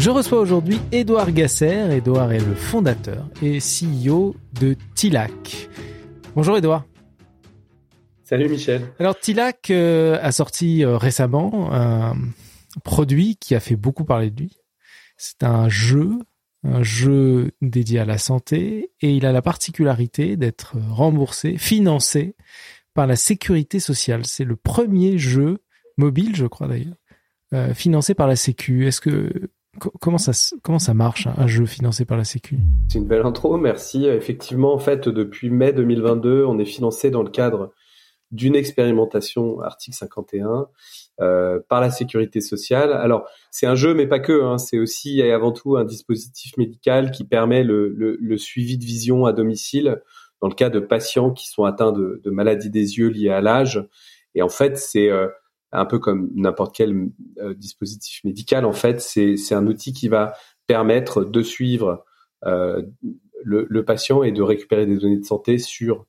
Je reçois aujourd'hui Édouard Gasser. Édouard est le fondateur et CEO de Tilac. Bonjour Édouard. Salut Michel. Alors Tilac euh, a sorti euh, récemment un produit qui a fait beaucoup parler de lui. C'est un jeu, un jeu dédié à la santé et il a la particularité d'être remboursé, financé par la sécurité sociale. C'est le premier jeu mobile, je crois d'ailleurs, euh, financé par la Sécu. Est-ce que comment ça comment ça marche un jeu financé par la Sécu? C'est une belle intro, merci. Effectivement, en fait, depuis mai 2022, on est financé dans le cadre d'une expérimentation article 51 euh, par la sécurité sociale. Alors c'est un jeu, mais pas que. Hein, c'est aussi et avant tout un dispositif médical qui permet le, suivi de vision à domicile dans le cas de patients qui sont atteints de, maladies des yeux liées à l'âge. Et en fait, c'est euh, un peu comme n'importe quel euh, dispositif médical. En fait, c'est un outil qui va permettre de suivre euh, le, le, patient et de récupérer des données de santé sur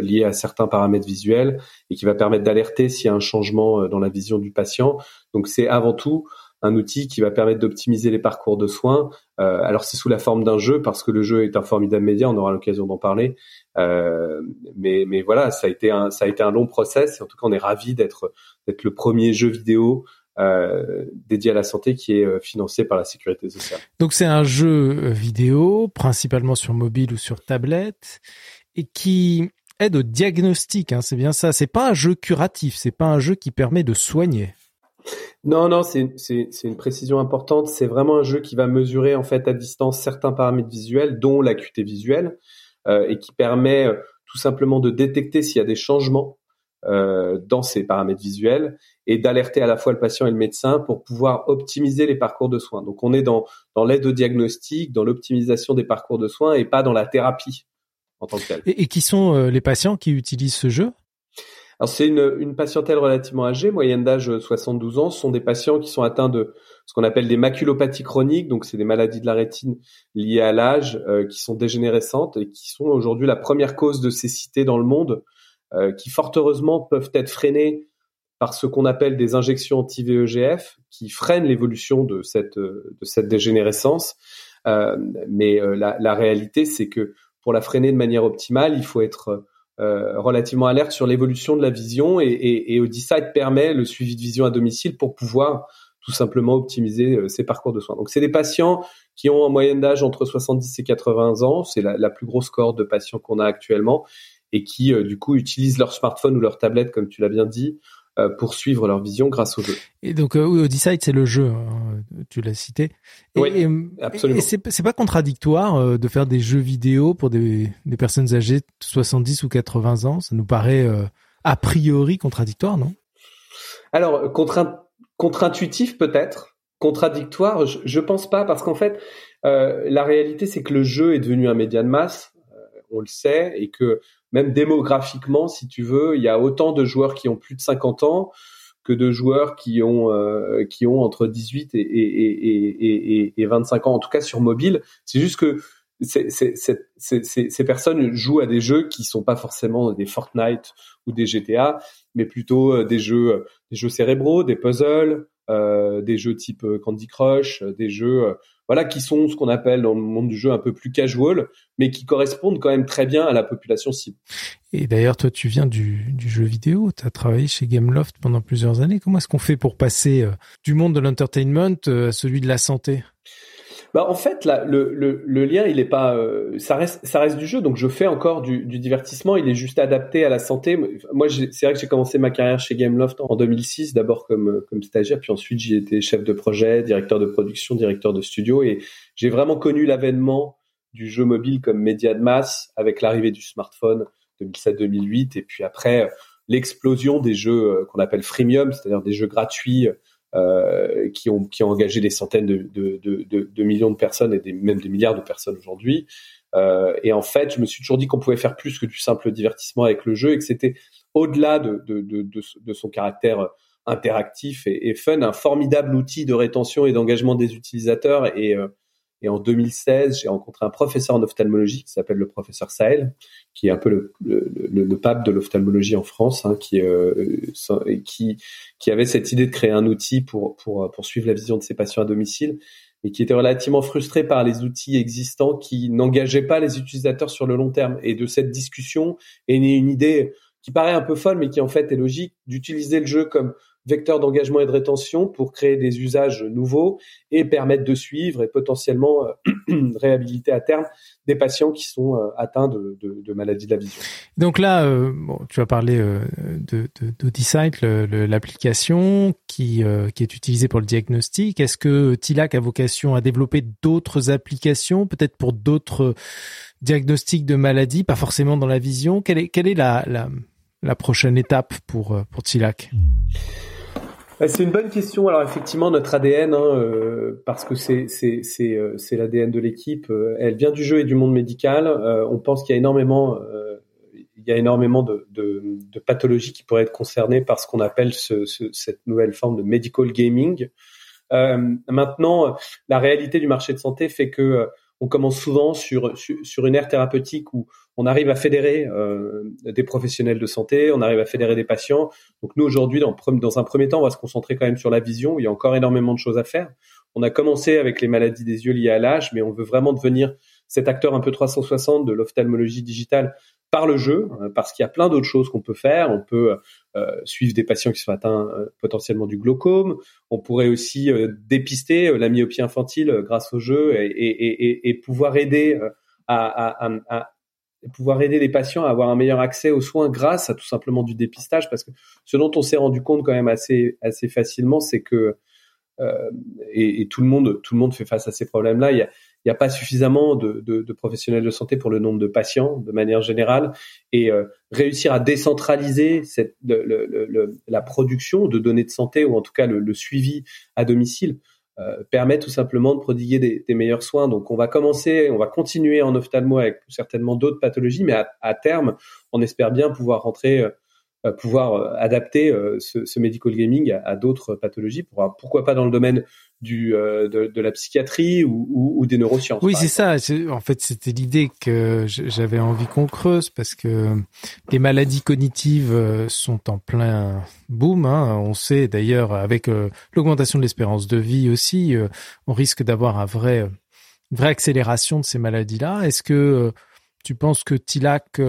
liées à certains paramètres visuels et qui va permettre d'alerter s'il y a un changement dans la vision du patient. Donc c'est avant tout un outil qui va permettre d'optimiser les parcours de soins. Euh, alors c'est sous la forme d'un jeu parce que le jeu est un formidable média, on aura l'occasion d'en parler. Euh, mais, mais voilà, ça a été un ça a été un long process. En tout cas, on est ravi d'être d'être le premier jeu vidéo euh, dédié à la santé qui est euh, financé par la sécurité sociale. Donc c'est un jeu euh, vidéo, principalement sur mobile ou sur tablette, et qui aide au diagnostic. Hein, c'est bien ça. C'est pas un jeu curatif. C'est pas un jeu qui permet de soigner. Non, non, c'est une précision importante. C'est vraiment un jeu qui va mesurer en fait à distance certains paramètres visuels, dont l'acuité visuelle, euh, et qui permet tout simplement de détecter s'il y a des changements euh, dans ces paramètres visuels et d'alerter à la fois le patient et le médecin pour pouvoir optimiser les parcours de soins. Donc on est dans, l'aide au diagnostic, dans l'optimisation des parcours de soins et pas dans la thérapie en tant que telle. Et, qui sont euh, les patients qui utilisent ce jeu? Alors c'est une, une patientèle relativement âgée, moyenne d'âge 72 ans. Ce sont des patients qui sont atteints de ce qu'on appelle des maculopathies chroniques, donc c'est des maladies de la rétine liées à l'âge, euh, qui sont dégénérescentes et qui sont aujourd'hui la première cause de cécité dans le monde. Euh, qui fort heureusement peuvent être freinés par ce qu'on appelle des injections anti-VEGF qui freinent l'évolution de cette de cette dégénérescence. Euh, mais euh, la, la, réalité, c'est que pour la freiner de manière optimale, il faut être euh, relativement alerte sur l'évolution de la vision et, et, et permet le suivi de vision à domicile pour pouvoir tout simplement optimiser ses parcours de soins. Donc c'est des patients qui ont en moyenne d'âge entre 70 et 80 ans, c'est la, la, plus grosse cohorte de patients qu'on a actuellement et qui euh, du coup utilisent leur smartphone ou leur tablette, comme tu l'as bien dit, euh, pour suivre leur vision grâce au jeu. Et donc euh, Odyssey, c'est le jeu, hein, tu l'as cité. Et, oui, absolument. Et c'est pas contradictoire de faire des jeux vidéo pour des, des personnes âgées de 70 ou 80 ans. Ça nous paraît a priori contradictoire, non? Alors contre-intuitif peut-être, contradictoire, je, je pense pas parce qu'en fait la réalité c'est que le jeu est devenu un média de masse on le sait, et que même démographiquement, si tu veux, il y a autant de joueurs qui ont plus de 50 ans que de joueurs qui ont euh, qui ont entre 18 et, et, et, et, 25 ans, en tout cas sur mobile. C'est juste que ces personnes jouent à des jeux qui sont pas forcément des Fortnite ou des GTA, mais plutôt euh, des jeux des jeux cérébraux, des puzzles, euh, des jeux type Candy Crush, des jeux voilà, qui sont ce qu'on appelle dans le monde du jeu un peu plus casual, mais qui correspondent quand même très bien à la population cible. Et d'ailleurs, toi, tu viens du, du jeu vidéo, tu as travaillé chez Gameloft pendant plusieurs années. Comment est-ce qu'on fait pour passer euh, du monde de l'entertainment euh, à celui de la santé? Bah en fait là le, le, le lien il est pas euh, ça reste ça reste du jeu donc je fais encore du, du divertissement. Il est juste adapté à la santé. Moi c'est vrai que j'ai commencé ma carrière chez Gameloft en 2006 d'abord comme comme stagiaire puis ensuite j'ai été chef de projet directeur de production directeur de studio et j'ai vraiment connu l'avènement du jeu mobile comme média de masse avec l'arrivée du smartphone 2007-2008 et puis après l'explosion des jeux euh, qu'on appelle freemium c'est-à-dire des jeux gratuits euh, qui ont engagé des centaines de, millions de personnes et même des milliards de personnes aujourd'hui. Euh, et en fait, je me suis toujours dit qu'on pouvait faire plus que du simple divertissement avec le jeu et que c'était au-delà de, son caractère interactif et, fun, un formidable outil de rétention et d'engagement des utilisateurs. Euh, Et en 2016, j'ai rencontré un professeur en ophtalmologie qui s'appelle le professeur Sahel, qui est un peu le, le, le, pape de l'ophtalmologie en France, hein, qui, euh, qui, qui avait cette idée de créer un outil pour, pour, pour suivre la vision de ses patients à domicile et qui était relativement frustré par les outils existants qui n'engageaient pas les utilisateurs sur le long terme. Et de cette discussion est née une idée qui paraît un peu folle, mais qui en fait est logique, d'utiliser le jeu comme vecteur d'engagement et de rétention pour créer des usages nouveaux et permettre de suivre et potentiellement euh, réhabiliter à terme des patients qui sont euh, atteints de, maladies de la vision. Donc là, euh, tu as parlé euh, de, de l'application qui, est utilisée pour le diagnostic. Est-ce que TILAC a vocation à développer d'autres applications, peut-être pour d'autres diagnostics de maladies, pas forcément dans la vision? Quelle est, la, prochaine étape pour TILAC? C'est une bonne question. Alors effectivement, notre ADN, hein, euh, parce que c'est c'est c'est euh, c'est l'ADN de l'équipe, euh, elle vient du jeu et du monde médical. on pense qu'il y a énormément il y a énormément de, de, de, pathologies qui pourraient être concernées par ce qu'on appelle ce, ce, cette nouvelle forme de medical gaming. maintenant, la réalité du marché de santé fait que on commence souvent sur, sur, une ère thérapeutique où on arrive à fédérer euh, des professionnels de santé, on arrive à fédérer des patients. Donc nous aujourd'hui, dans, un premier temps, on va se concentrer quand même sur la vision. Il y a encore énormément de choses à faire. On a commencé avec les maladies des yeux liées à l'âge, mais on veut vraiment devenir cet acteur un peu 360 de l'ophtalmologie digitale par le jeu, euh, parce qu'il y a plein d'autres choses qu'on peut faire. On peut euh, suivre des patients qui sont atteints euh, potentiellement du glaucome. On pourrait aussi dépister la myopie infantile grâce au jeu et, et, et, et pouvoir aider à, à, à, pouvoir aider les patients à avoir un meilleur accès aux soins grâce à tout simplement du dépistage. Parce que ce dont on s'est rendu compte quand même assez assez facilement, c'est que euh, et, tout le monde tout le monde fait face à ces problèmes-là. Il y a n'y a pas suffisamment de, professionnels de santé pour le nombre de patients de manière générale et euh, réussir à décentraliser la production de données de santé ou en tout cas le, suivi à domicile permet tout simplement de prodiguer des, meilleurs soins. Donc on va commencer, on va continuer en ophtalmo avec certainement d'autres pathologies, mais à, terme, on espère bien pouvoir rentrer euh, euh, pouvoir euh, adapter euh, ce, ce, medical gaming à, d'autres pathologies, pour, pourquoi pas dans le domaine du de, de, la psychiatrie ou, ou, ou des neurosciences. Oui, c'est ça. En fait, c'était l'idée que j'avais envie qu'on creuse parce que les maladies cognitives sont en plein boom. Hein. On sait d'ailleurs avec l'augmentation de l'espérance de vie aussi, on risque d'avoir un vrai une vraie accélération de ces maladies-là. Est-ce que tu penses que TILAC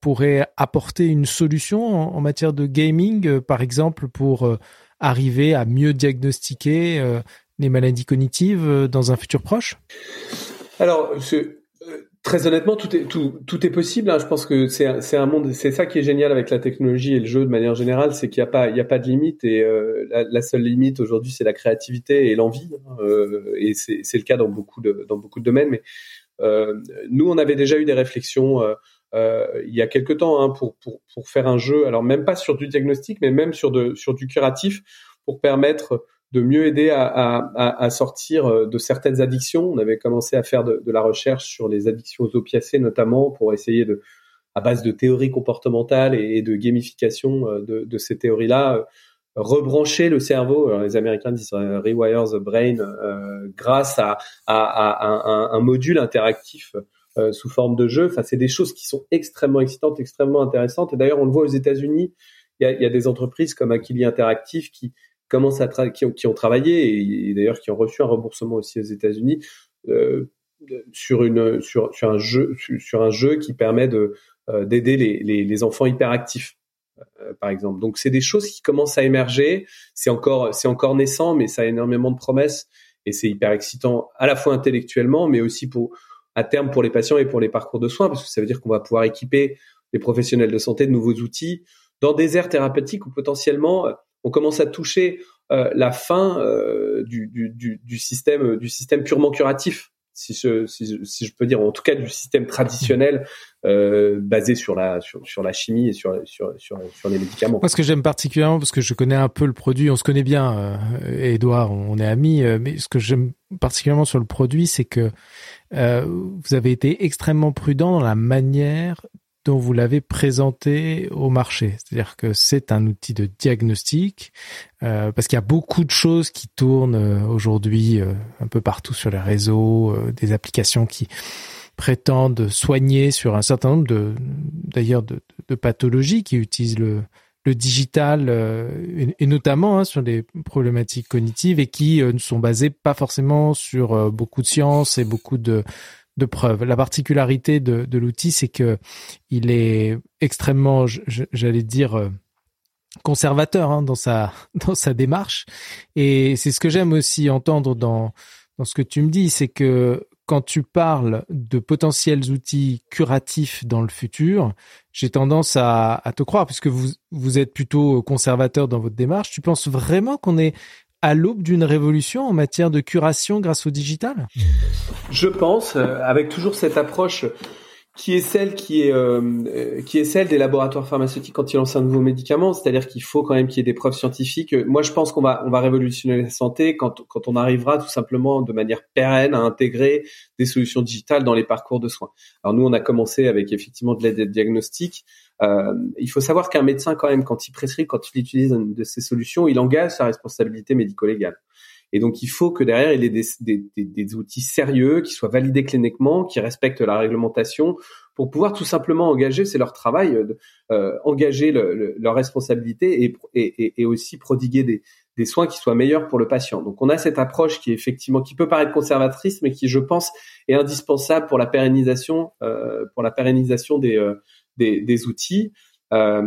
pourrait apporter une solution en, matière de gaming, euh, par exemple, pour euh, arriver à mieux diagnostiquer euh, les maladies cognitives dans un futur proche? Alors, très honnêtement, tout est tout, tout est possible. Hein. Je pense que c'est un monde, c'est ça qui est génial avec la technologie et le jeu de manière générale, c'est qu'il n'y a pas a pas de limite et la, seule limite aujourd'hui c'est la créativité et l'envie. Hein. et c'est c'est le cas dans beaucoup de dans beaucoup de domaines. Mais nous, on avait déjà eu des réflexions euh, il y a quelque temps hein, pour, pour, pour faire un jeu, alors même pas sur du diagnostic, mais même sur, de, sur du curatif, pour permettre de mieux aider à, à, à, sortir euh, de certaines addictions. On avait commencé à faire de, de, la recherche sur les addictions aux opiacés notamment pour essayer de, à base de théories comportementales et, de gamification euh, de, de ces théories-là, rebrancher le cerveau. Alors les Américains disent rewire the brain grâce à, à, un, module interactif euh, sous forme de jeu. Enfin, c'est des choses qui sont extrêmement excitantes, extrêmement intéressantes. Et d'ailleurs, on le voit aux États-Unis. Il y a, y a, des entreprises comme Aquili Interactive qui commencent à qui, ont, qui ont travaillé et, d'ailleurs qui ont reçu un remboursement aussi aux États-Unis euh, sur une sur, sur un jeu sur, un jeu qui permet de euh, d'aider les, les, les, enfants hyperactifs euh, par exemple. Donc c'est des choses qui commencent à émerger. C'est encore c'est encore naissant, mais ça a énormément de promesses et c'est hyper excitant à la fois intellectuellement, mais aussi pour à terme pour les patients et pour les parcours de soins, parce que ça veut dire qu'on va pouvoir équiper les professionnels de santé de nouveaux outils. Dans des aires thérapeutiques où potentiellement euh, on commence à toucher euh, la fin euh, du, système du système purement curatif si je, peux dire, en tout cas du système traditionnel euh, basé sur la sur, la chimie et sur, sur, sur, sur les médicaments. Moi, ce que j'aime particulièrement, parce que je connais un peu le produit, on se connaît bien, euh, Edouard, on est amis, euh, mais ce que j'aime particulièrement sur le produit, c'est que euh, vous avez été extrêmement prudent dans la manière dont vous l'avez présenté au marché. C'est-à-dire que c'est un outil de diagnostic, euh, parce qu'il y a beaucoup de choses qui tournent euh, aujourd'hui euh, un peu partout sur les réseaux, des applications qui prétendent soigner sur un certain nombre de, d'ailleurs, de, pathologies qui utilisent le, le digital et, notamment hein, sur des problématiques cognitives et qui ne sont basées pas forcément sur beaucoup de sciences et beaucoup de de preuves. La particularité de, de l'outil, c'est que il est extrêmement, j'allais dire, euh, conservateur hein, dans sa dans sa démarche. Et c'est ce que j'aime aussi entendre dans dans ce que tu me dis, c'est que quand tu parles de potentiels outils curatifs dans le futur, j'ai tendance à, à, te croire, puisque vous, vous êtes plutôt conservateur dans votre démarche. Tu penses vraiment qu'on est à l'aube d'une révolution en matière de curation grâce au digital? Je pense, euh, avec toujours cette approche qui est celle qui est euh, qui est celle des laboratoires pharmaceutiques quand ils lancent un nouveau médicament, c'est-à-dire qu'il faut quand même qu'il y ait des preuves scientifiques. Moi, je pense qu'on va on va révolutionner la santé quand quand on arrivera tout simplement de manière pérenne à intégrer des solutions digitales dans les parcours de soins. Alors nous, on a commencé avec effectivement de l'aide diagnostique. Euh, il faut savoir qu'un médecin, quand même, quand il prescrit, quand il utilise une de ces solutions, il engage sa responsabilité médico-légale. Et donc, il faut que derrière, il ait des, des, des, outils sérieux, qui soient validés cliniquement, qui respectent la réglementation, pour pouvoir tout simplement engager, c'est leur travail, euh, euh engager le, leur responsabilité et, et, et, aussi prodiguer des, des soins qui soient meilleurs pour le patient. Donc, on a cette approche qui est effectivement, qui peut paraître conservatrice, mais qui, je pense, est indispensable pour la pérennisation, euh, pour la pérennisation des euh, des, des outils. Euh,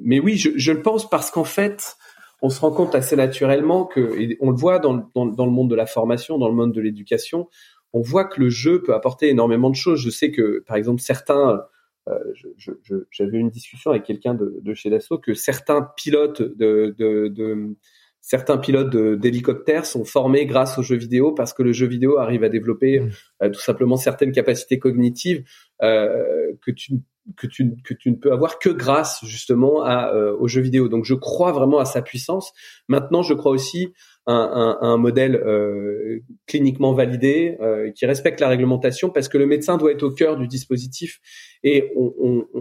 mais oui, je, je le pense parce qu'en fait, on se rend compte assez naturellement que, et on le voit dans, dans, dans le monde de la formation, dans le monde de l'éducation, on voit que le jeu peut apporter énormément de choses. Je sais que, par exemple, certains, euh, j'avais une discussion avec quelqu'un de, de, chez Dassault, que certains pilotes de, de, de certains pilotes d'hélicoptères sont formés grâce aux jeux vidéo parce que le jeu vidéo arrive à développer mmh. euh, tout simplement certaines capacités cognitives euh, que tu que tu que tu ne peux avoir que grâce justement à euh, aux jeux vidéo. Donc je crois vraiment à sa puissance. Maintenant, je crois aussi à un, un, modèle euh, cliniquement validé euh, qui respecte la réglementation parce que le médecin doit être au cœur du dispositif et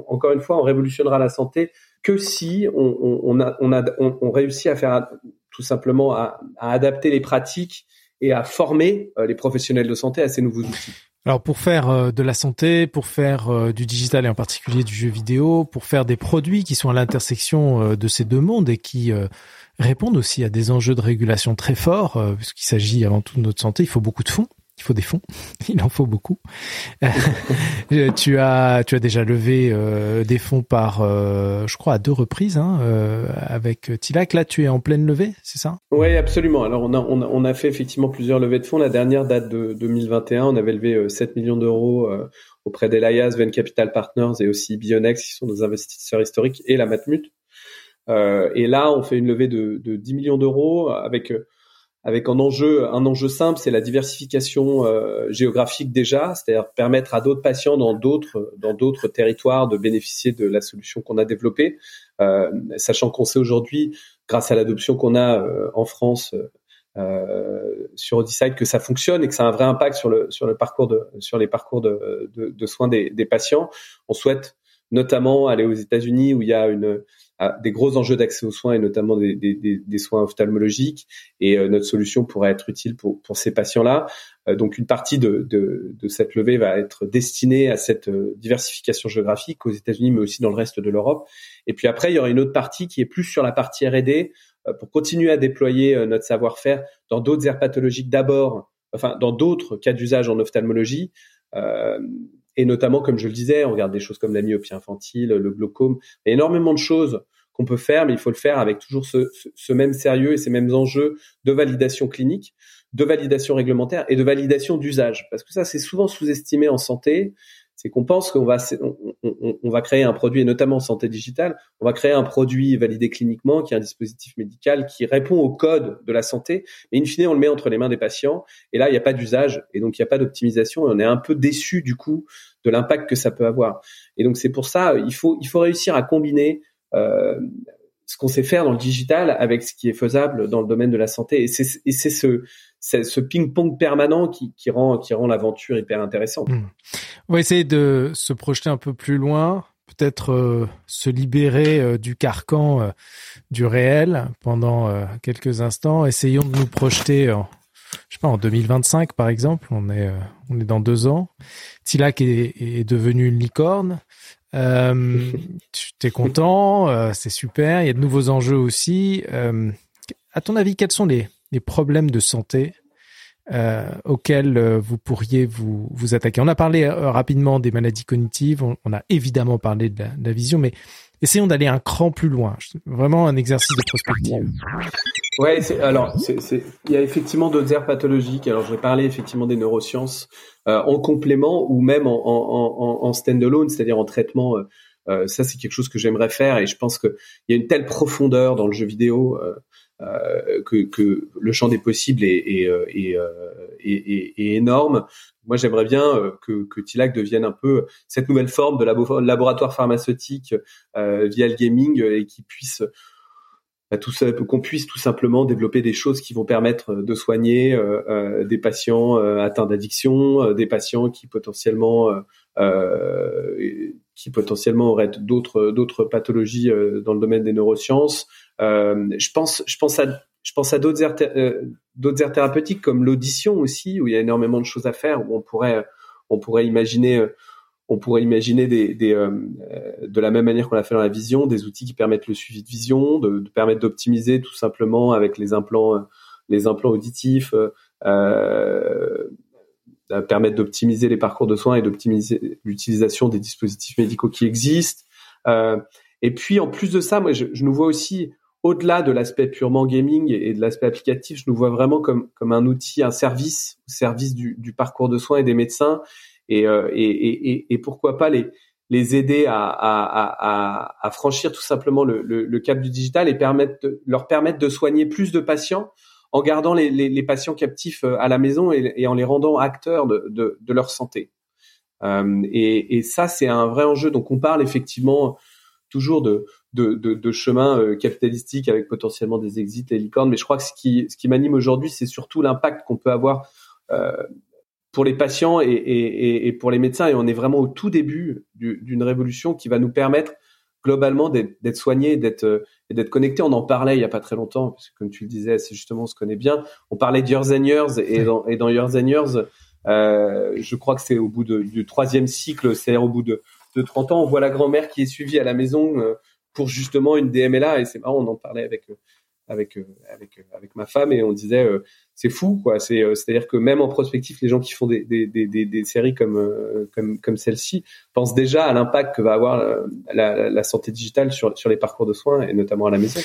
encore une fois on révolutionnera la santé que si on, a, on, a, on, réussit à faire tout simplement à adapter les pratiques et à former les professionnels de santé à ces nouveaux outils. Alors pour faire euh, de la santé, pour faire euh, du digital et en particulier du jeu vidéo, pour faire des produits qui sont à l'intersection euh, de ces deux mondes et qui répondent aussi à des enjeux de régulation très forts, puisqu'il s'agit avant tout de notre santé, il faut beaucoup de fonds il faut des fonds, il en faut beaucoup. Euh, tu as tu as déjà levé euh, des fonds par, euh, je crois, à deux reprises hein, avec Tilac. Là, tu es en pleine levée, c'est ça? Oui, absolument. Alors on a, on a, fait effectivement plusieurs levées de fonds. La dernière date de 2021, on avait levé 7 millions d'euros auprès d'Elias, Venn Capital Partners et aussi Bionex, qui sont nos investisseurs historiques, et la Matmut. et là, on fait une levée de, de 10 millions d'euros avec avec un enjeu, simple, c'est la diversification euh, géographique déjà, c'est-à-dire permettre à d'autres patients dans d'autres territoires de bénéficier de la solution qu'on a développée, euh, sachant qu'on sait aujourd'hui, grâce à l'adoption qu'on a euh, en France sur Odysseid, que ça fonctionne et que ça a un vrai impact sur les parcours de soins des, des patients. On souhaite notamment aller aux États-Unis où il y a une des gros enjeux d'accès aux soins et notamment des, des, des soins ophtalmologiques. Et euh, notre solution pourrait être utile pour, pour ces patients-là. Euh, donc une partie de, de, de, cette levée va être destinée à cette euh, diversification géographique aux États-Unis, mais aussi dans le reste de l'Europe. Et puis après, il y aura une autre partie qui est plus sur la partie R&D pour continuer à déployer notre savoir-faire dans d'autres aires pathologiques d'abord, enfin dans d'autres cas d'usage en ophtalmologie. Et notamment, comme je le disais, on regarde des choses comme la myopie infantile, le glaucome, il y a énormément de choses qu'on peut faire, mais il faut le faire avec toujours ce, même sérieux et ces mêmes enjeux de validation clinique, de validation réglementaire et de validation d'usage. Parce que ça, c'est souvent sous-estimé en santé c'est qu'on pense qu'on va on, va créer un produit, et notamment en santé digitale, on va créer un produit validé cliniquement, qui est un dispositif médical qui répond au code de la santé, mais in fine, on le met entre les mains des patients, et là, il n'y a pas d'usage, et donc il n'y a pas d'optimisation, et on est un peu déçu du coup de l'impact que ça peut avoir. Et donc c'est pour ça, il faut il faut réussir à combiner euh, ce qu'on sait faire dans le digital avec ce qui est faisable dans le domaine de la santé. Et c'est ce, ping-pong permanent qui, rend, l'aventure hyper intéressante. Hmm. On va essayer de se projeter un peu plus loin. peut-être se libérer du carcan du réel pendant quelques instants. Essayons de nous projeter en, je sais pas, en 2025 par exemple. On est, dans deux ans. Tilak est, est devenu une licorne. Euh, tu es content, c'est super. Il y a de nouveaux enjeux aussi. à ton avis, quels sont les, les problèmes de santé euh, auxquels euh, vous pourriez vous, vous attaquer? On a parlé euh, rapidement des maladies cognitives, on, a évidemment parlé de la, vision, mais essayons d'aller un cran plus loin. Vraiment un exercice de prospective. Ouais, alors c'est, il y a effectivement d'autres aires pathologiques. Alors je vais parler effectivement des neurosciences en complément ou même en, en, en, stand-alone, c'est-à-dire en traitement. ça c'est quelque chose que j'aimerais faire et je pense qu'il y a une telle profondeur dans le jeu vidéo. Euh, que, que, le champ des possibles est, est, euh, euh, est, est énorme. Moi, j'aimerais bien que, que Tilac devienne un peu cette nouvelle forme de laboratoire pharmaceutique via le gaming et qui puisse bah, qu'on puisse tout simplement développer des choses qui vont permettre de soigner euh, des patients atteints d'addiction, des patients qui potentiellement qui potentiellement auraient d'autres d'autres pathologies dans le domaine des neurosciences, euh, je pense, je pense à, je pense à d'autres aires, euh, d'autres aires thérapeutiques comme l'audition aussi, où il y a énormément de choses à faire, où on pourrait, on pourrait imaginer, euh, on pourrait imaginer des, des de la même manière qu'on l'a fait dans la vision, des outils qui permettent le suivi de vision, de, de permettre d'optimiser tout simplement avec les implants, les implants auditifs. Euh, permettre d'optimiser les parcours de soins et d'optimiser l'utilisation des dispositifs médicaux qui existent. Euh, et puis en plus de ça, moi je, je nous vois aussi au-delà de l'aspect purement gaming et de l'aspect applicatif, je nous vois vraiment comme, comme un outil, un service, service du, du parcours de soins et des médecins, et, euh, et, et, et, pourquoi pas les, les aider à, à, à, à franchir tout simplement le, le, le, cap du digital et permettre de, leur permettre de soigner plus de patients en gardant les, patients captifs euh, à la maison et, en les rendant acteurs de, leur santé. Euh, et, ça, c'est un vrai enjeu. Donc, on parle effectivement toujours de, de, de, chemin euh, capitalistique avec potentiellement des exits et licornes. Mais je crois que ce qui, m'anime aujourd'hui, c'est surtout l'impact qu'on peut avoir pour les patients et, pour les médecins. Et on est vraiment au tout début d'une révolution qui va nous permettre globalement d'être soignés, d'être et d'être connectés. On en parlait il y a pas très longtemps, parce que comme tu le disais, c'est justement on se connaît bien. On parlait de Years and Years et dans, et dans Years and Years, euh, je crois que c'est au bout de, du troisième cycle, c'est-à-dire au bout de, de 30 ans, on voit la grand-mère qui est suivie à la maison euh, pour justement une DMLA et c'est marrant on en parlait avec euh, avec euh, avec euh, avec ma femme et on disait c'est fou quoi. C'est c'est à dire que même en prospectif les gens qui font des des des des, séries comme comme comme celle-ci pensent déjà à l'impact que va avoir la, la, santé digitale sur sur les parcours de soins et notamment à la maison.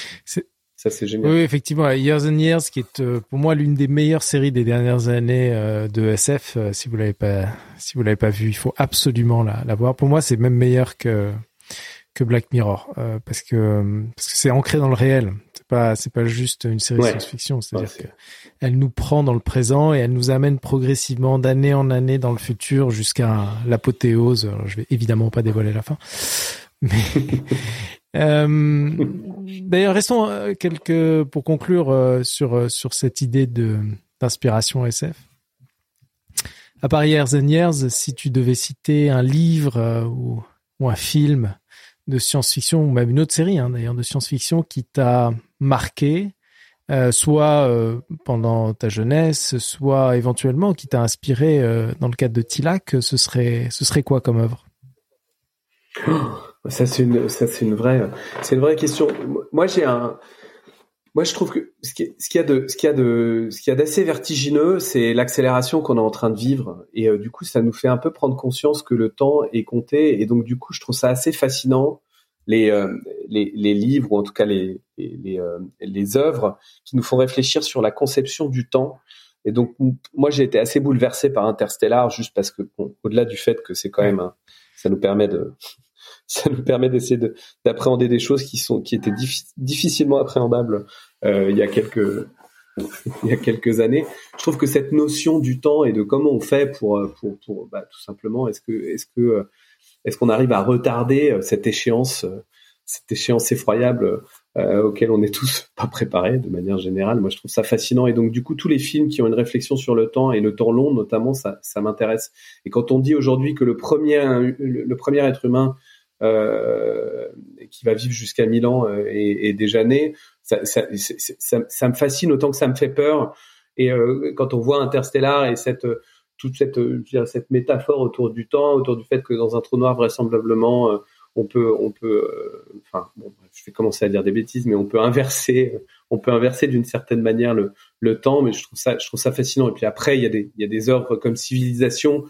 Ça c'est génial. Oui effectivement. Years and Years qui est pour moi l'une des meilleures séries des dernières années de SF si vous l'avez pas si vous l'avez pas vu il faut absolument la, la voir. Pour moi c'est même meilleur que que Black Mirror euh, parce que parce que c'est ancré dans le réel. Pas c'est pas juste une série de science-fiction. C'est-à-dire qu'elle que elle nous prend dans le présent et elle nous amène progressivement d'année en année dans le futur jusqu'à l'apothéose. Je vais évidemment pas dévoiler la fin, mais euh, d'ailleurs restons euh, quelques pour conclure euh, sur sur cette idée de d'inspiration SF. À part Years and Years, si tu devais citer un livre ou, ou un film de science-fiction ou même une autre série hein, d'ailleurs de science-fiction qui t'a marqué, euh, soit euh, pendant ta jeunesse, soit éventuellement qui t'a inspiré euh, dans le cadre de Tilak, ce serait ce serait quoi comme œuvre? Une ça c'est une vraie c'est une vraie question. Moi j'ai un moi, je trouve que ce qu'il y a de, ce qu'il y a de, ce qu'il y a d'assez vertigineux, c'est l'accélération qu'on est en train de vivre. Et euh, du coup, ça nous fait un peu prendre conscience que le temps est compté. Et donc, du coup, je trouve ça assez fascinant les, euh, les, les, livres ou en tout cas les, les, euh, les œuvres qui nous font réfléchir sur la conception du temps. Et donc, moi, j'ai été assez bouleversé par Interstellar, juste parce que, bon, au-delà du fait que c'est quand même, ça nous permet de, ça nous permet d'essayer d'appréhender des choses qui sont qui étaient difficilement appréhendables euh, il y a quelques il y a quelques années. Je trouve que cette notion du temps et de comment on fait pour pour, pour bah, tout simplement est-ce que est-ce que est-ce qu'on arrive à retarder euh, cette échéance euh, cette échéance effroyable euh, auquel on n'est tous pas préparés de manière générale? Moi, je trouve ça fascinant. Et donc, du coup, tous les films qui ont une réflexion sur le temps et le temps long, notamment, ça, ça m'intéresse. Et quand on dit aujourd'hui que le premier, le premier être humain euh, qui va vivre jusqu'à 1000 ans euh, et, déjà né. Ça, me fascine autant que ça me fait peur. Et euh, quand on voit Interstellar et cette toute cette, cette métaphore autour du temps, autour du fait que dans un trou noir vraisemblablement on peut, on peut, enfin, je vais commencer à dire des bêtises, mais on peut inverser, on peut inverser d'une certaine manière le, le temps. Mais je trouve ça, je trouve ça fascinant. Et puis après, il y a des, il y a des œuvres comme Civilisation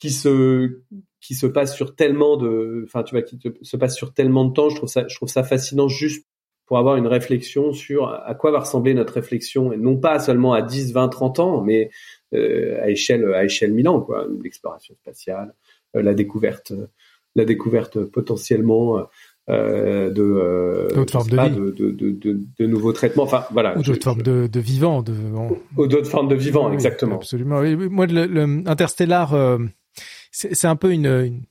qui se qui se passe sur tellement de, enfin tu vois, qui se passe sur tellement de temps. Je trouve ça, je trouve ça fascinant juste pour avoir une réflexion sur à quoi va ressembler notre réflexion et non pas seulement à 10, 20, 30 ans, mais euh, à échelle à échelle mille ans quoi, l'exploration spatiale, euh, la découverte, la découverte potentiellement euh, de, euh, d'autres formes de, pas, de, de, de, de, nouveaux traitements. Enfin, voilà. Ou d'autres formes de, de vivants. De, Ou d'autres formes de vivants, exactement. Absolument. Moi, le, le Interstellar, euh, c'est un peu une,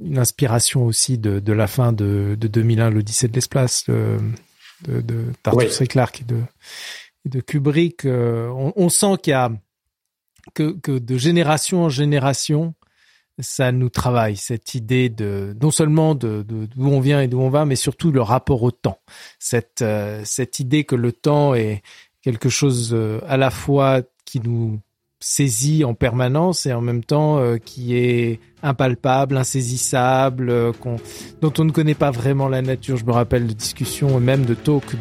une, inspiration aussi de, de la fin de, de 2001, l'Odyssée de l'espace, de, de, de Arthur C. Clarke et de, de Kubrick. Euh, on, on, sent qu'il y a que, que de génération en génération, ça nous travaille cette idée de non seulement de d'où on vient et d'où on va, mais surtout le rapport au temps. Cette euh, cette idée que le temps est quelque chose euh, à la fois qui nous saisit en permanence et en même temps euh, qui est impalpable, insaisissable, euh, dont on ne connaît pas vraiment la nature. Je me rappelle de discussions et même de talks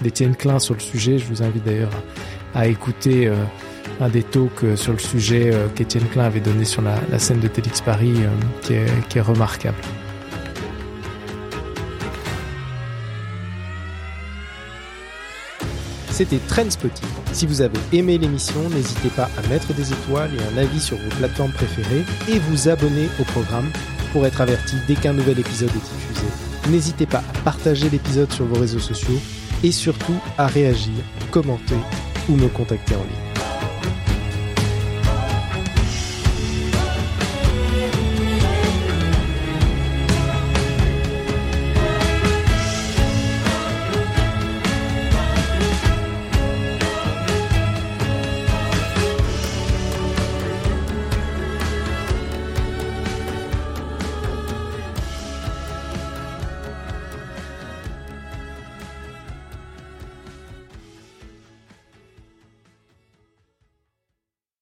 d'Étienne Klein sur le sujet. Je vous invite d'ailleurs à, écouter euh, un des talks sur le sujet qu'Étienne Klein avait donné sur la, la scène de Télix Paris, qui est, qui est remarquable. C'était Trendspotting. Si vous avez aimé l'émission, n'hésitez pas à mettre des étoiles et un avis sur vos plateformes préférées et vous abonner au programme pour être averti dès qu'un nouvel épisode est diffusé. N'hésitez pas à partager l'épisode sur vos réseaux sociaux et surtout à réagir, commenter ou me contacter en ligne.